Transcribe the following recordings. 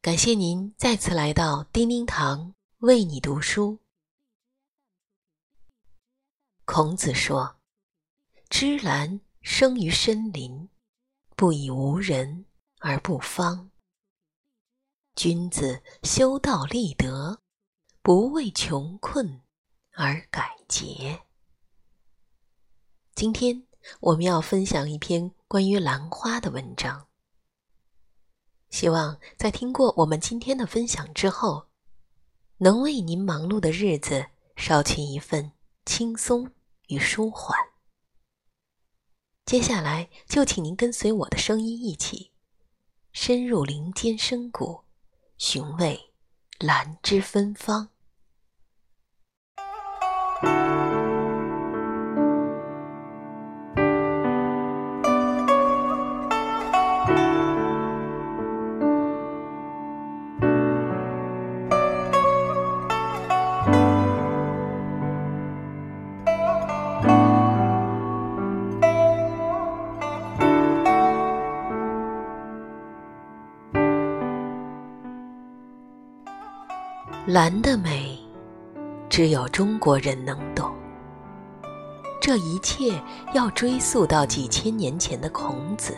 感谢您再次来到叮叮堂为你读书。孔子说：“芝兰生于深林，不以无人而不芳。君子修道立德，不为穷困而改节。”今天我们要分享一篇关于兰花的文章。希望在听过我们今天的分享之后，能为您忙碌的日子捎去一份轻松与舒缓。接下来就请您跟随我的声音一起，深入林间深谷，寻味兰之芬芳。兰的美，只有中国人能懂。这一切要追溯到几千年前的孔子。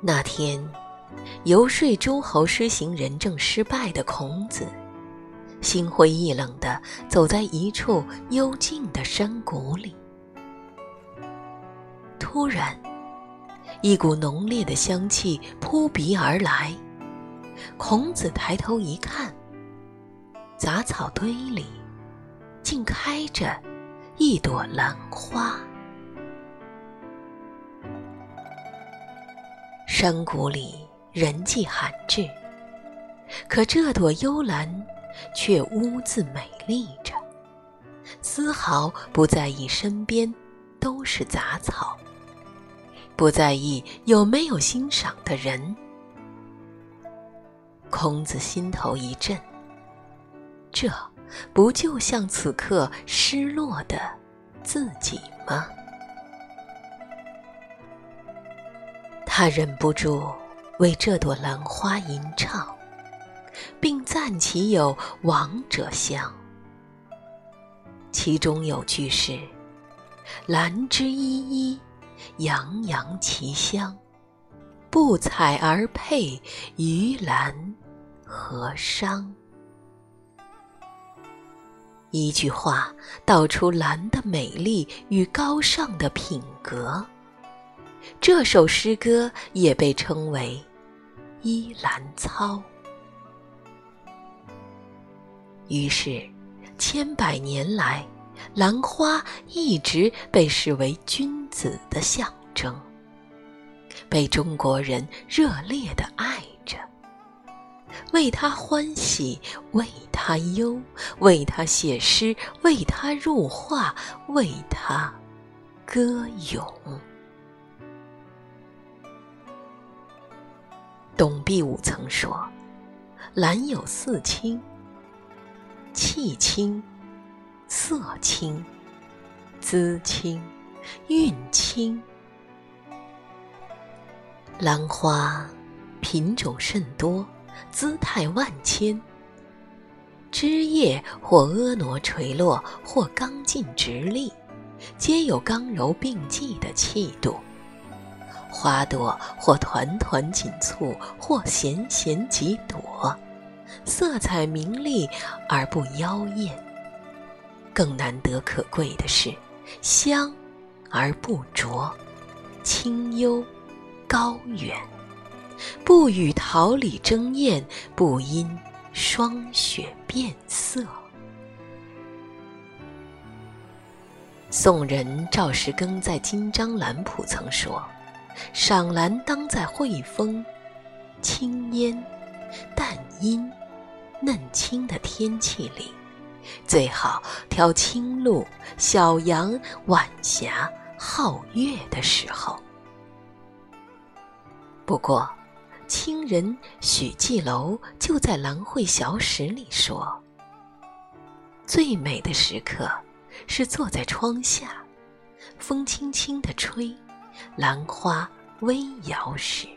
那天，游说诸侯施行仁政失败的孔子，心灰意冷地走在一处幽静的山谷里。突然，一股浓烈的香气扑鼻而来。孔子抬头一看，杂草堆里竟开着一朵兰花。山谷里人迹罕至，可这朵幽兰却兀自美丽着，丝毫不在意身边都是杂草，不在意有没有欣赏的人。孔子心头一震，这不就像此刻失落的自己吗？他忍不住为这朵兰花吟唱，并赞其有王者香。其中有句是：“兰之依依，洋洋其香。”不采而佩，于兰何伤？一句话道出兰的美丽与高尚的品格。这首诗歌也被称为《依兰操》。于是，千百年来，兰花一直被视为君子的象征。被中国人热烈的爱，为他欢喜，为他忧，为他写诗，为他入画，为他歌咏。董必武曾说：“兰有四清：气清、色清、姿清、韵清。”兰花品种甚多，姿态万千。枝叶或婀娜垂落，或刚劲直立，皆有刚柔并济的气度。花朵或团团紧簇，或闲闲几朵，色彩明丽而不妖艳。更难得可贵的是，香而不浊，清幽。高远，不与桃李争艳，不因霜雪变色。宋人赵石庚在《金章兰谱》曾说：“赏兰当在惠风、清烟、淡阴、嫩青的天气里，最好挑清露、小阳、晚霞、皓月的时候。”不过，清人许继楼就在《兰会小史》里说：“最美的时刻是坐在窗下，风轻轻地吹，兰花微摇时，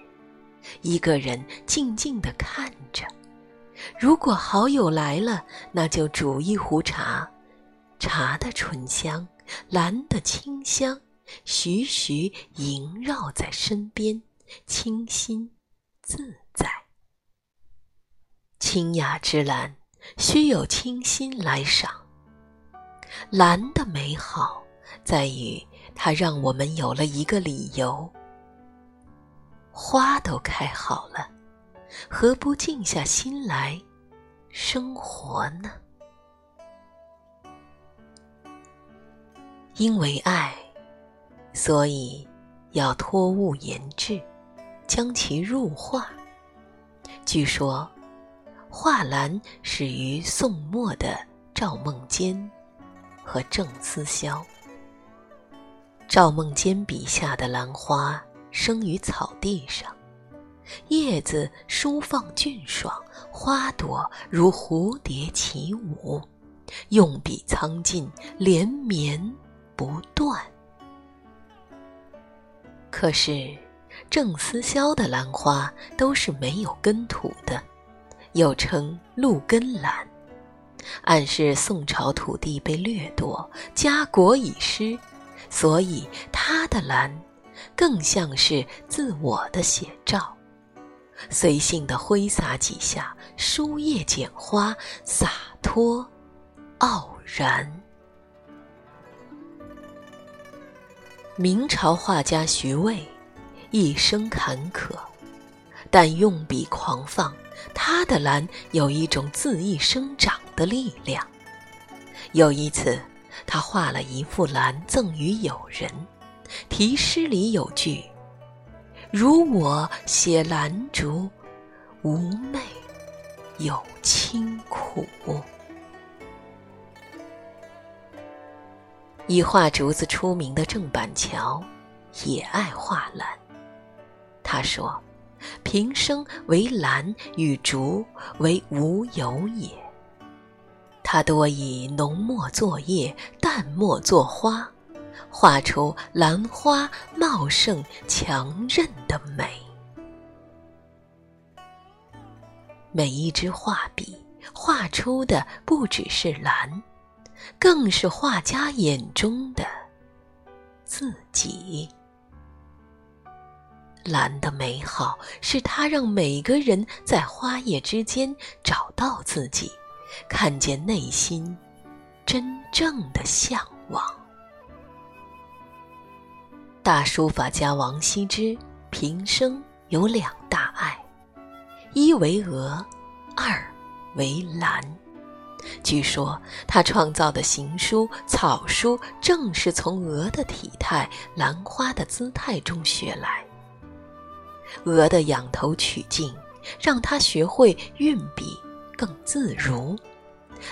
一个人静静地看着。如果好友来了，那就煮一壶茶，茶的醇香，兰的清香，徐徐萦绕在身边，清新自在。清雅之兰，须有清心来赏。兰的美好，在于它让我们有了一个理由。花都开好了。何不静下心来生活呢？因为爱，所以要托物言志，将其入画。据说，画兰始于宋末的赵孟坚和郑思肖。赵孟坚笔下的兰花生于草地上。叶子舒放俊爽，花朵如蝴蝶起舞，用笔苍劲，连绵不断。可是，郑思肖的兰花都是没有根土的，又称露根兰，暗示宋朝土地被掠夺，家国已失，所以他的兰更像是自我的写照。随性的挥洒几下，书叶剪花，洒脱，傲然。明朝画家徐渭，一生坎坷，但用笔狂放，他的兰有一种恣意生长的力量。有一次，他画了一幅兰赠予友人，题诗里有句。如我写兰竹，无媚有清苦。以画竹子出名的郑板桥，也爱画兰。他说：“平生为兰与竹为无有也。”他多以浓墨作叶，淡墨作花。画出兰花茂盛强韧的美。每一支画笔画出的不只是兰，更是画家眼中的自己。兰的美好，是它让每个人在花叶之间找到自己，看见内心真正的向往。大书法家王羲之平生有两大爱，一为鹅，二为兰。据说他创造的行书、草书正是从鹅的体态、兰花的姿态中学来。鹅的仰头取径，让他学会运笔更自如；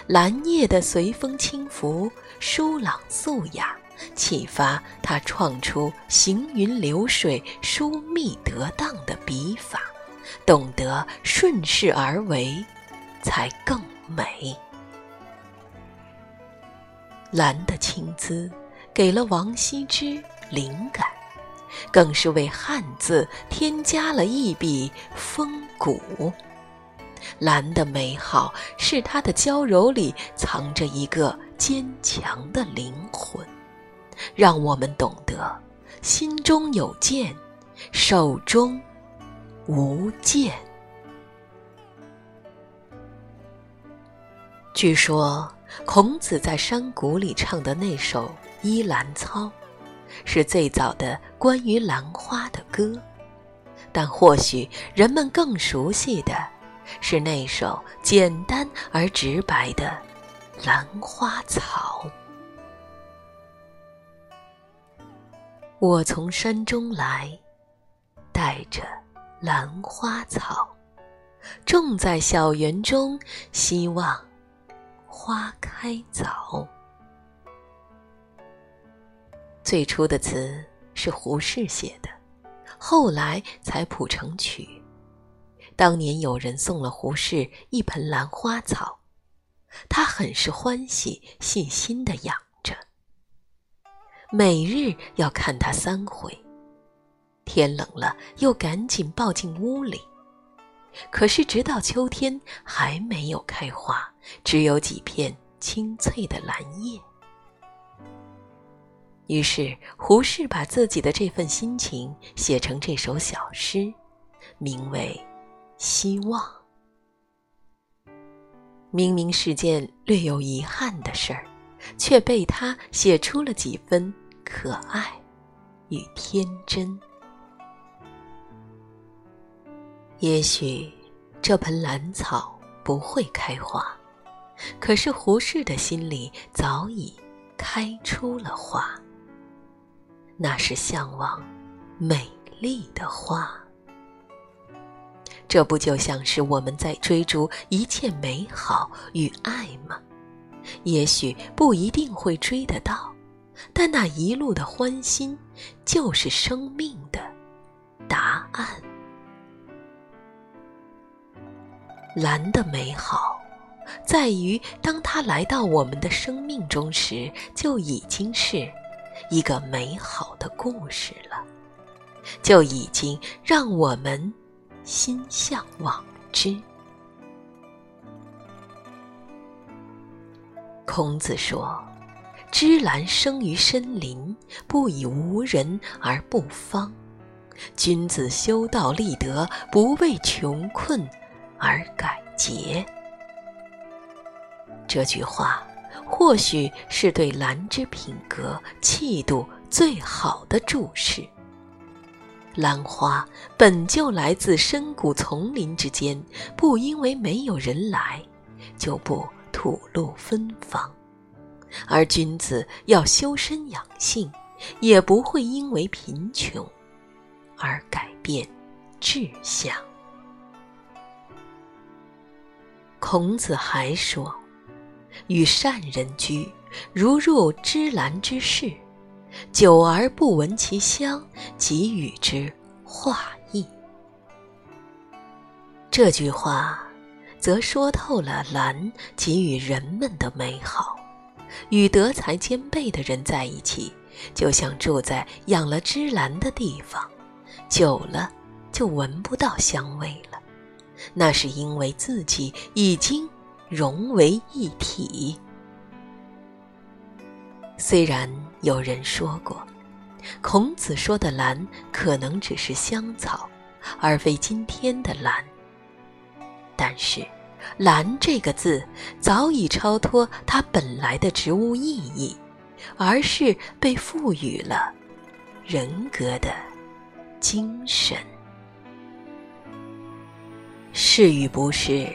兰叶的随风轻拂，疏朗素雅。启发他创出行云流水、疏密得当的笔法，懂得顺势而为，才更美。兰的青姿，给了王羲之灵感，更是为汉字添加了一笔风骨。兰的美好，是它的娇柔里藏着一个坚强的灵魂。让我们懂得，心中有剑，手中无剑。据说，孔子在山谷里唱的那首《依兰操》，是最早的关于兰花的歌。但或许人们更熟悉的，是那首简单而直白的《兰花草》。我从山中来，带着兰花草，种在小园中，希望花开早。最初的词是胡适写的，后来才谱成曲。当年有人送了胡适一盆兰花草，他很是欢喜，细心的养着。每日要看它三回，天冷了又赶紧抱进屋里。可是直到秋天还没有开花，只有几片青翠的蓝叶。于是胡适把自己的这份心情写成这首小诗，名为《希望》。明明是件略有遗憾的事儿，却被他写出了几分可爱与天真。也许这盆兰草不会开花，可是胡适的心里早已开出了花。那是向往美丽的花。这不就像是我们在追逐一切美好与爱吗？也许不一定会追得到，但那一路的欢欣，就是生命的答案。蓝的美好，在于当它来到我们的生命中时，就已经是一个美好的故事了，就已经让我们心向往之。孔子说：“芝兰生于深林，不以无人而不芳；君子修道立德，不为穷困。”而改节。这句话或许是对兰之品格气度最好的注释。兰花本就来自深谷丛林之间，不因为没有人来，就不吐露芬芳；而君子要修身养性，也不会因为贫穷而改变志向。孔子还说：“与善人居，如入芝兰之室，久而不闻其香，即与之化意。”这句话，则说透了兰给予人们的美好。与德才兼备的人在一起，就像住在养了芝兰的地方，久了就闻不到香味了。那是因为自己已经融为一体。虽然有人说过，孔子说的兰可能只是香草，而非今天的兰。但是，兰这个字早已超脱它本来的植物意义，而是被赋予了人格的精神。是与不是，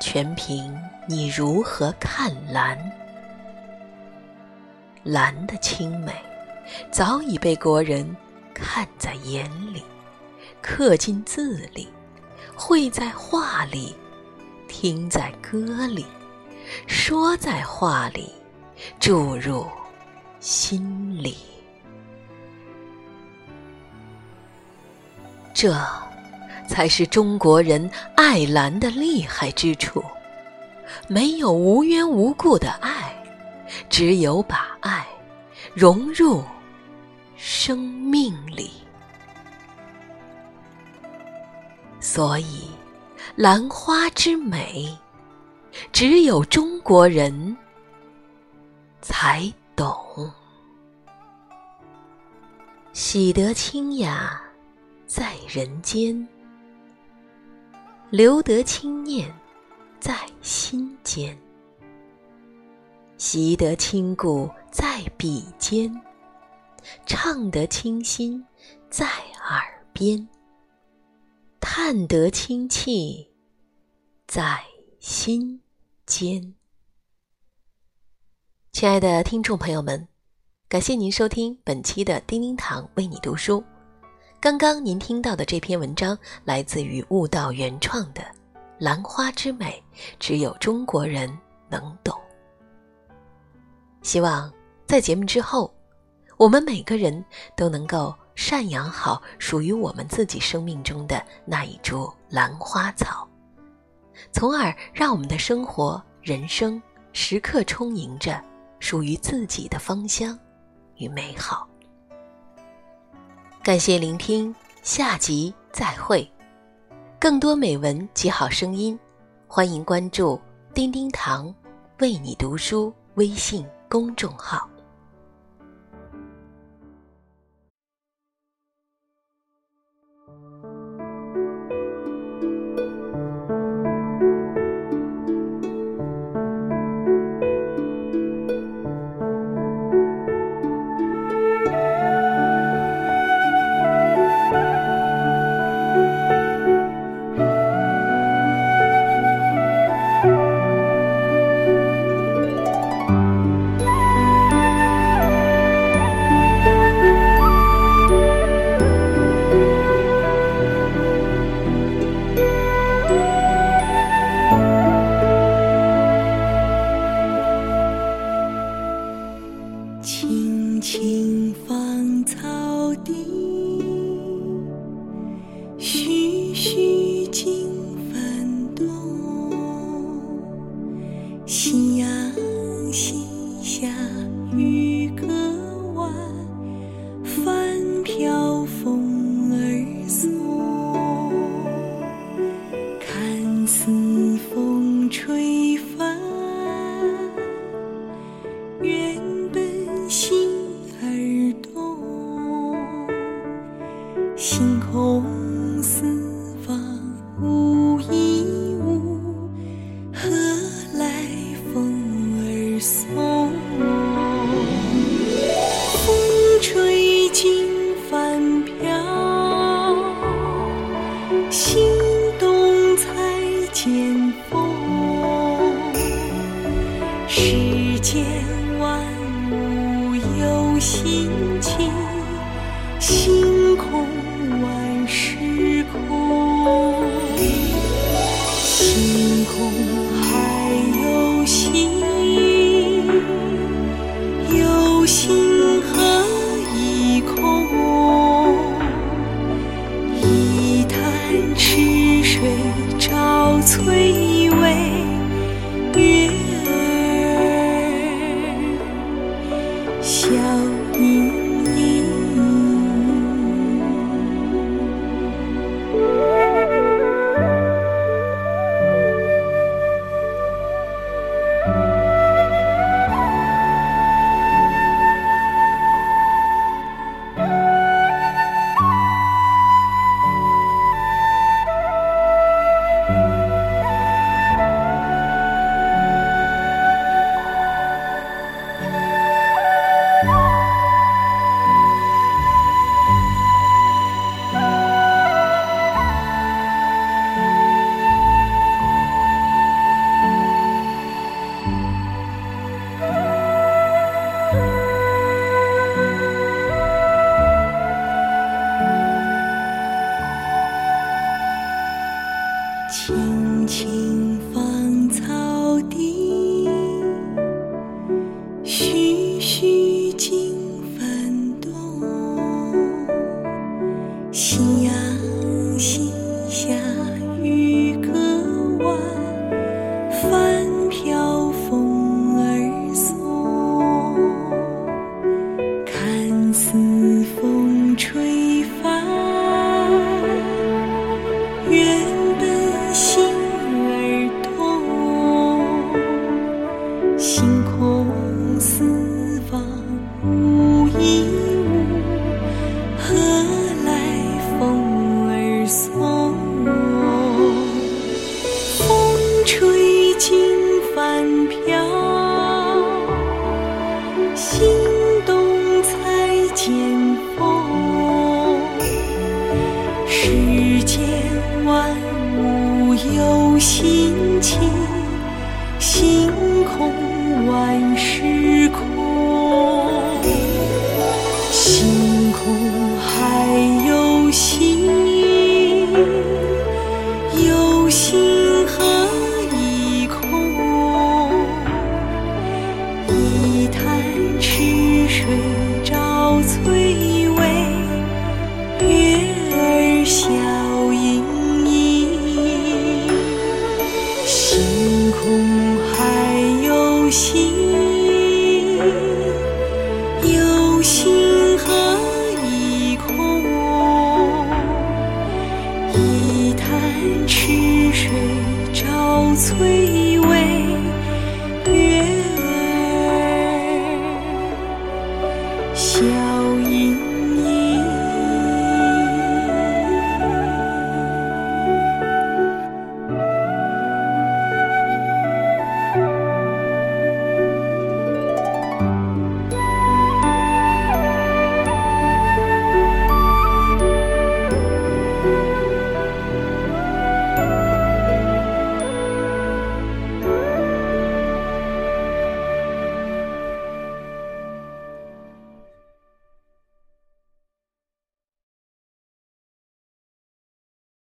全凭你如何看兰。兰的清美，早已被国人看在眼里，刻进字里，绘在画里，听在歌里，说在话里，注入心里。这。才是中国人爱兰的厉害之处，没有无缘无故的爱，只有把爱融入生命里。所以，兰花之美，只有中国人才懂。喜得清雅，在人间。留得清念，在心间；习得清故，在笔尖；唱得清新，在耳边；叹得清气，在心间。亲爱的听众朋友们，感谢您收听本期的叮叮堂为你读书。刚刚您听到的这篇文章来自于悟道原创的《兰花之美，只有中国人能懂》。希望在节目之后，我们每个人都能够赡养好属于我们自己生命中的那一株兰花草，从而让我们的生活、人生时刻充盈着属于自己的芳香与美好。感谢聆听，下集再会。更多美文及好声音，欢迎关注“叮叮堂为你读书”微信公众号。世间万物有心起，心空万事空。心空还有心，有心何以空？一潭池水照翠。